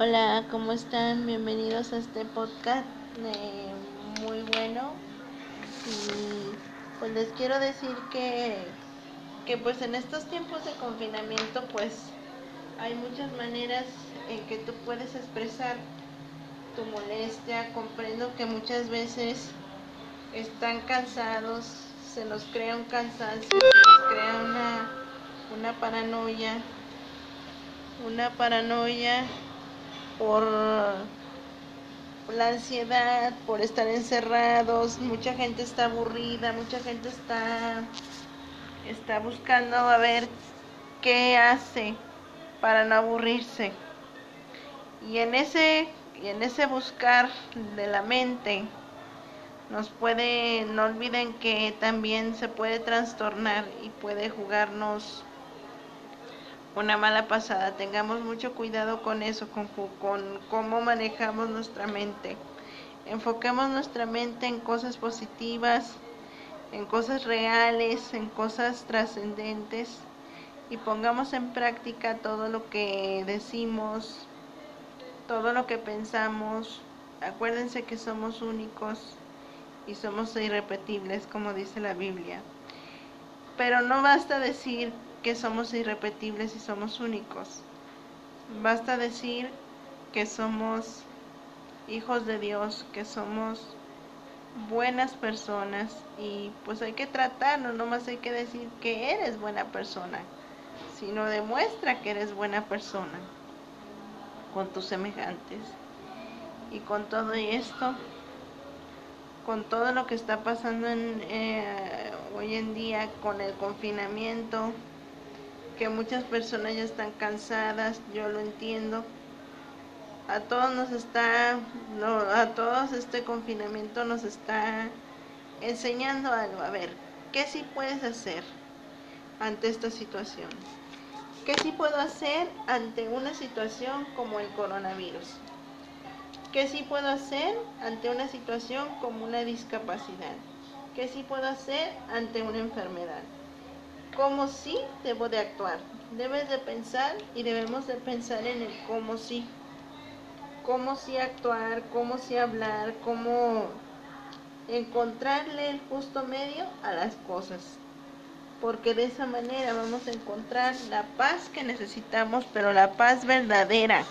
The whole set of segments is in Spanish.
Hola, ¿cómo están? Bienvenidos a este podcast eh, muy bueno. Y pues les quiero decir que, que pues en estos tiempos de confinamiento pues hay muchas maneras en que tú puedes expresar tu molestia. Comprendo que muchas veces están cansados, se nos crea un cansancio, se nos crea una, una paranoia, una paranoia por la ansiedad, por estar encerrados, mucha gente está aburrida, mucha gente está está buscando a ver qué hace para no aburrirse. Y en ese y en ese buscar de la mente nos puede no olviden que también se puede trastornar y puede jugarnos una mala pasada. Tengamos mucho cuidado con eso, con, con cómo manejamos nuestra mente. Enfoquemos nuestra mente en cosas positivas, en cosas reales, en cosas trascendentes y pongamos en práctica todo lo que decimos, todo lo que pensamos. Acuérdense que somos únicos y somos irrepetibles, como dice la Biblia. Pero no basta decir que somos irrepetibles y somos únicos. Basta decir que somos hijos de Dios, que somos buenas personas y pues hay que tratar, no nomás hay que decir que eres buena persona, sino demuestra que eres buena persona con tus semejantes. Y con todo esto, con todo lo que está pasando en, eh, hoy en día, con el confinamiento, que muchas personas ya están cansadas, yo lo entiendo. A todos nos está, a todos este confinamiento nos está enseñando algo. A ver, ¿qué sí puedes hacer ante esta situación? ¿Qué sí puedo hacer ante una situación como el coronavirus? ¿Qué sí puedo hacer ante una situación como una discapacidad? ¿Qué sí puedo hacer ante una enfermedad? Cómo sí debo de actuar. Debes de pensar y debemos de pensar en el cómo sí. Cómo sí actuar, cómo sí hablar, cómo encontrarle el justo medio a las cosas. Porque de esa manera vamos a encontrar la paz que necesitamos, pero la paz verdadera.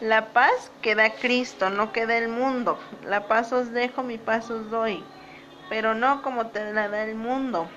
La paz que da Cristo, no que da el mundo. La paz os dejo, mi paz os doy. Pero no como te la da el mundo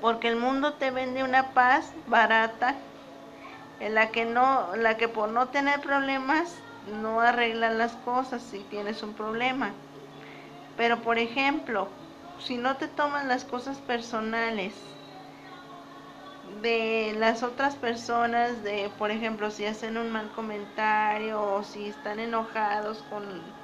porque el mundo te vende una paz barata en la que no la que por no tener problemas no arreglan las cosas si tienes un problema. Pero por ejemplo si no te toman las cosas personales de las otras personas de por ejemplo si hacen un mal comentario o si están enojados con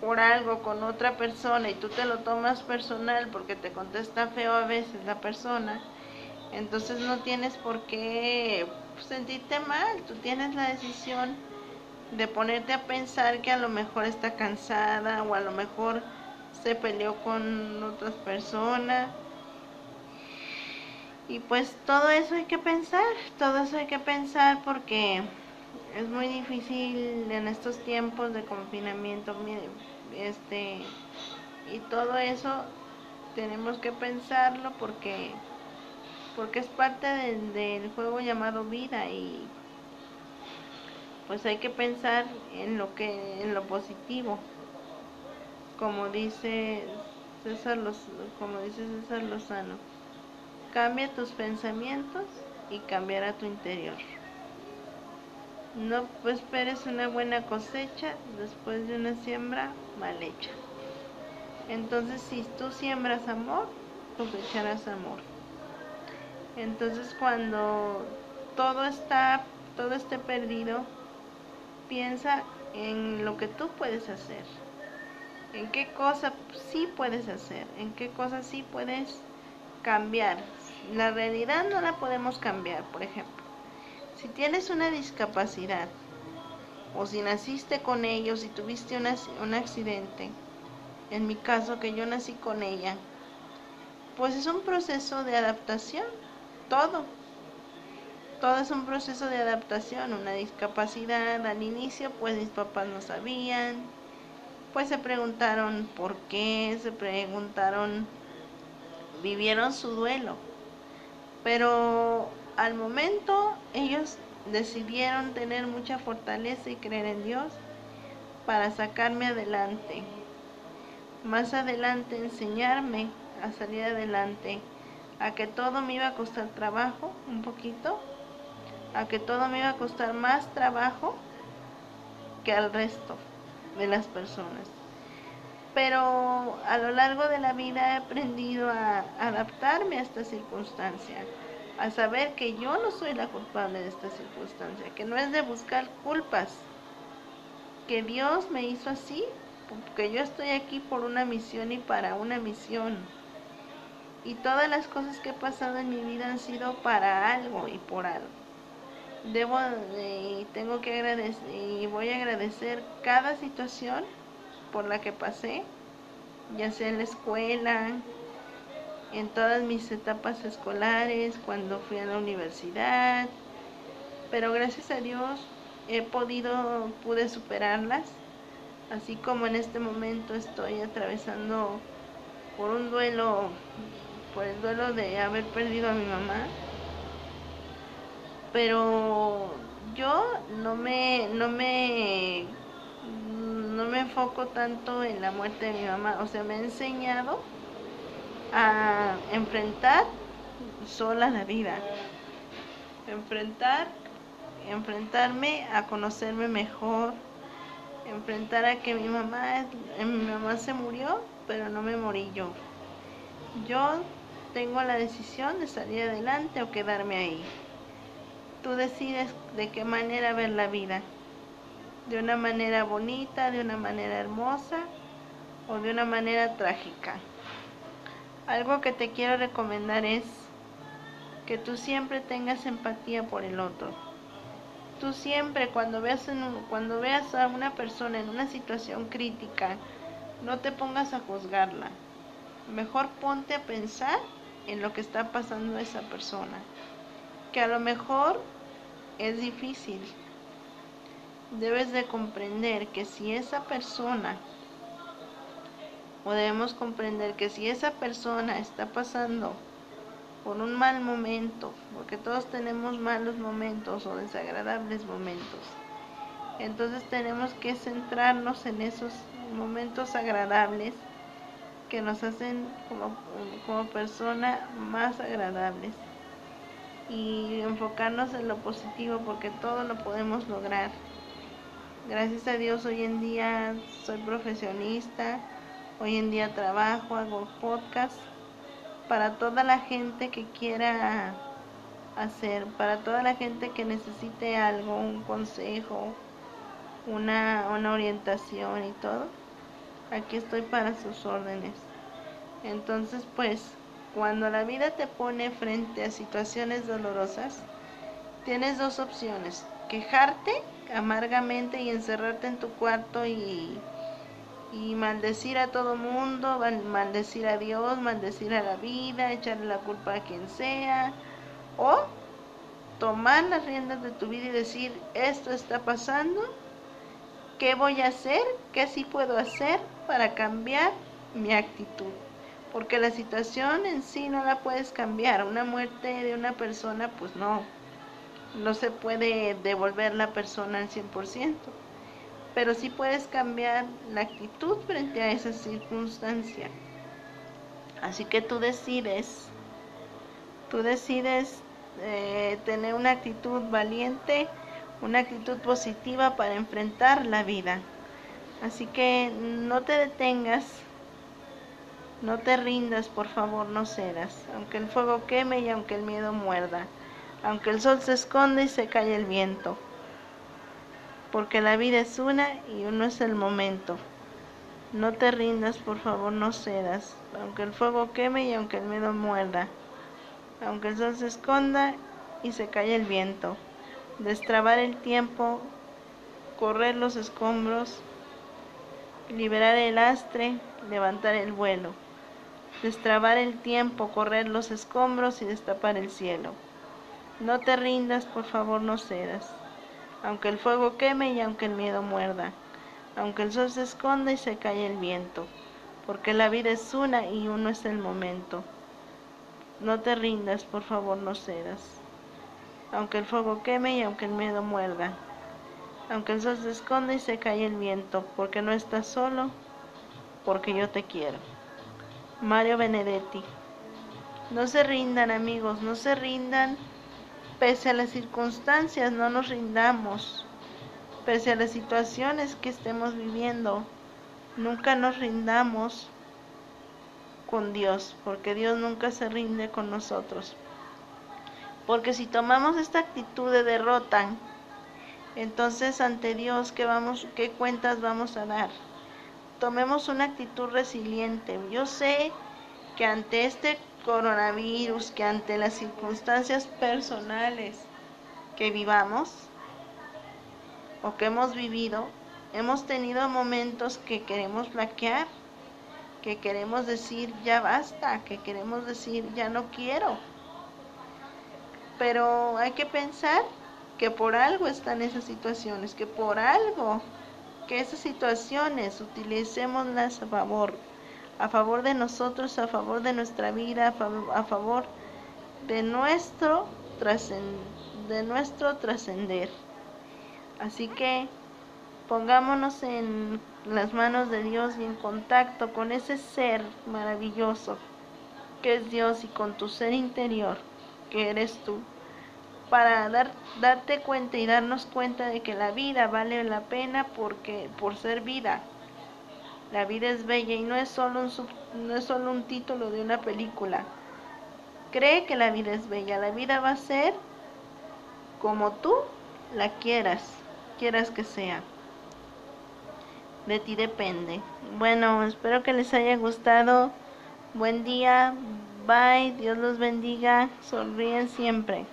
por algo con otra persona y tú te lo tomas personal porque te contesta feo a veces la persona, entonces no tienes por qué sentirte mal, tú tienes la decisión de ponerte a pensar que a lo mejor está cansada o a lo mejor se peleó con otras personas. Y pues todo eso hay que pensar, todo eso hay que pensar porque es muy difícil en estos tiempos de confinamiento este y todo eso tenemos que pensarlo porque porque es parte del, juego llamado vida y pues hay que pensar en lo que en lo positivo. Como dice César Los, como dice César Lozano cambia tus pensamientos y cambiará tu interior no esperes una buena cosecha después de una siembra mal hecha. Entonces, si tú siembras amor, cosecharás amor. Entonces, cuando todo está, todo esté perdido, piensa en lo que tú puedes hacer. En qué cosa sí puedes hacer, en qué cosa sí puedes cambiar. La realidad no la podemos cambiar, por ejemplo si tienes una discapacidad o si naciste con ellos, si tuviste un accidente, en mi caso que yo nací con ella, pues es un proceso de adaptación, todo. todo es un proceso de adaptación, una discapacidad. Al inicio, pues mis papás no sabían, pues se preguntaron por qué, se preguntaron, vivieron su duelo. Pero al momento ellos decidieron tener mucha fortaleza y creer en Dios para sacarme adelante. Más adelante enseñarme a salir adelante, a que todo me iba a costar trabajo, un poquito, a que todo me iba a costar más trabajo que al resto de las personas. Pero a lo largo de la vida he aprendido a adaptarme a esta circunstancia, a saber que yo no soy la culpable de esta circunstancia, que no es de buscar culpas, que Dios me hizo así, porque yo estoy aquí por una misión y para una misión. Y todas las cosas que he pasado en mi vida han sido para algo y por algo debo y tengo que agradecer y voy a agradecer cada situación por la que pasé, ya sea en la escuela, en todas mis etapas escolares, cuando fui a la universidad, pero gracias a Dios he podido, pude superarlas, así como en este momento estoy atravesando por un duelo, por el duelo de haber perdido a mi mamá pero yo no me no me no me enfoco tanto en la muerte de mi mamá, o sea, me ha enseñado a enfrentar sola la vida. Enfrentar enfrentarme a conocerme mejor, enfrentar a que mi mamá mi mamá se murió, pero no me morí yo. Yo tengo la decisión de salir adelante o quedarme ahí. Tú decides de qué manera ver la vida. De una manera bonita, de una manera hermosa o de una manera trágica. Algo que te quiero recomendar es que tú siempre tengas empatía por el otro. Tú siempre cuando veas, cuando veas a una persona en una situación crítica, no te pongas a juzgarla. Mejor ponte a pensar en lo que está pasando a esa persona. Que a lo mejor es difícil. Debes de comprender que si esa persona, o debemos comprender que si esa persona está pasando por un mal momento, porque todos tenemos malos momentos o desagradables momentos, entonces tenemos que centrarnos en esos momentos agradables que nos hacen como, como persona más agradables y enfocarnos en lo positivo porque todo lo podemos lograr. Gracias a Dios hoy en día soy profesionista, hoy en día trabajo, hago podcast para toda la gente que quiera hacer, para toda la gente que necesite algo, un consejo, una, una orientación y todo. Aquí estoy para sus órdenes. Entonces pues cuando la vida te pone frente a situaciones dolorosas, tienes dos opciones. Quejarte amargamente y encerrarte en tu cuarto y, y maldecir a todo mundo, maldecir a Dios, maldecir a la vida, echarle la culpa a quien sea. O tomar las riendas de tu vida y decir, esto está pasando, ¿qué voy a hacer? ¿Qué sí puedo hacer para cambiar mi actitud? porque la situación en sí no la puedes cambiar. Una muerte de una persona, pues no, no se puede devolver la persona al 100%, pero sí puedes cambiar la actitud frente a esa circunstancia. Así que tú decides, tú decides eh, tener una actitud valiente, una actitud positiva para enfrentar la vida. Así que no te detengas, no te rindas, por favor, no cedas, aunque el fuego queme y aunque el miedo muerda, aunque el sol se esconde y se calle el viento, porque la vida es una y uno es el momento. No te rindas, por favor, no cedas, aunque el fuego queme y aunque el miedo muerda, aunque el sol se esconda y se calle el viento. Destrabar el tiempo, correr los escombros, liberar el astre, levantar el vuelo destrabar el tiempo, correr los escombros y destapar el cielo. No te rindas, por favor, no cedas. Aunque el fuego queme y aunque el miedo muerda. Aunque el sol se esconda y se cae el viento. Porque la vida es una y uno es el momento. No te rindas, por favor, no cedas. Aunque el fuego queme y aunque el miedo muerda. Aunque el sol se esconda y se cae el viento. Porque no estás solo, porque yo te quiero. Mario Benedetti. No se rindan amigos, no se rindan Pese a las circunstancias, no nos rindamos. Pese a las situaciones que estemos viviendo, nunca nos rindamos con Dios, porque Dios nunca se rinde con nosotros. Porque si tomamos esta actitud de derrota, entonces ante Dios, ¿qué, vamos, ¿qué cuentas vamos a dar? Tomemos una actitud resiliente. Yo sé que ante este coronavirus, que ante las circunstancias personales que vivamos o que hemos vivido, hemos tenido momentos que queremos flaquear, que queremos decir ya basta, que queremos decir ya no quiero. Pero hay que pensar que por algo están esas situaciones, que por algo, que esas situaciones utilicémoslas a favor a favor de nosotros, a favor de nuestra vida, a favor de nuestro de nuestro trascender. Así que pongámonos en las manos de Dios y en contacto con ese ser maravilloso que es Dios y con tu ser interior que eres tú para dar, darte cuenta y darnos cuenta de que la vida vale la pena porque por ser vida la vida es bella y no es solo un, no es solo un título de una película. Cree que la vida es bella. La vida va a ser como tú la quieras, quieras que sea. De ti depende. Bueno, espero que les haya gustado. Buen día. Bye. Dios los bendiga. Sonríen siempre.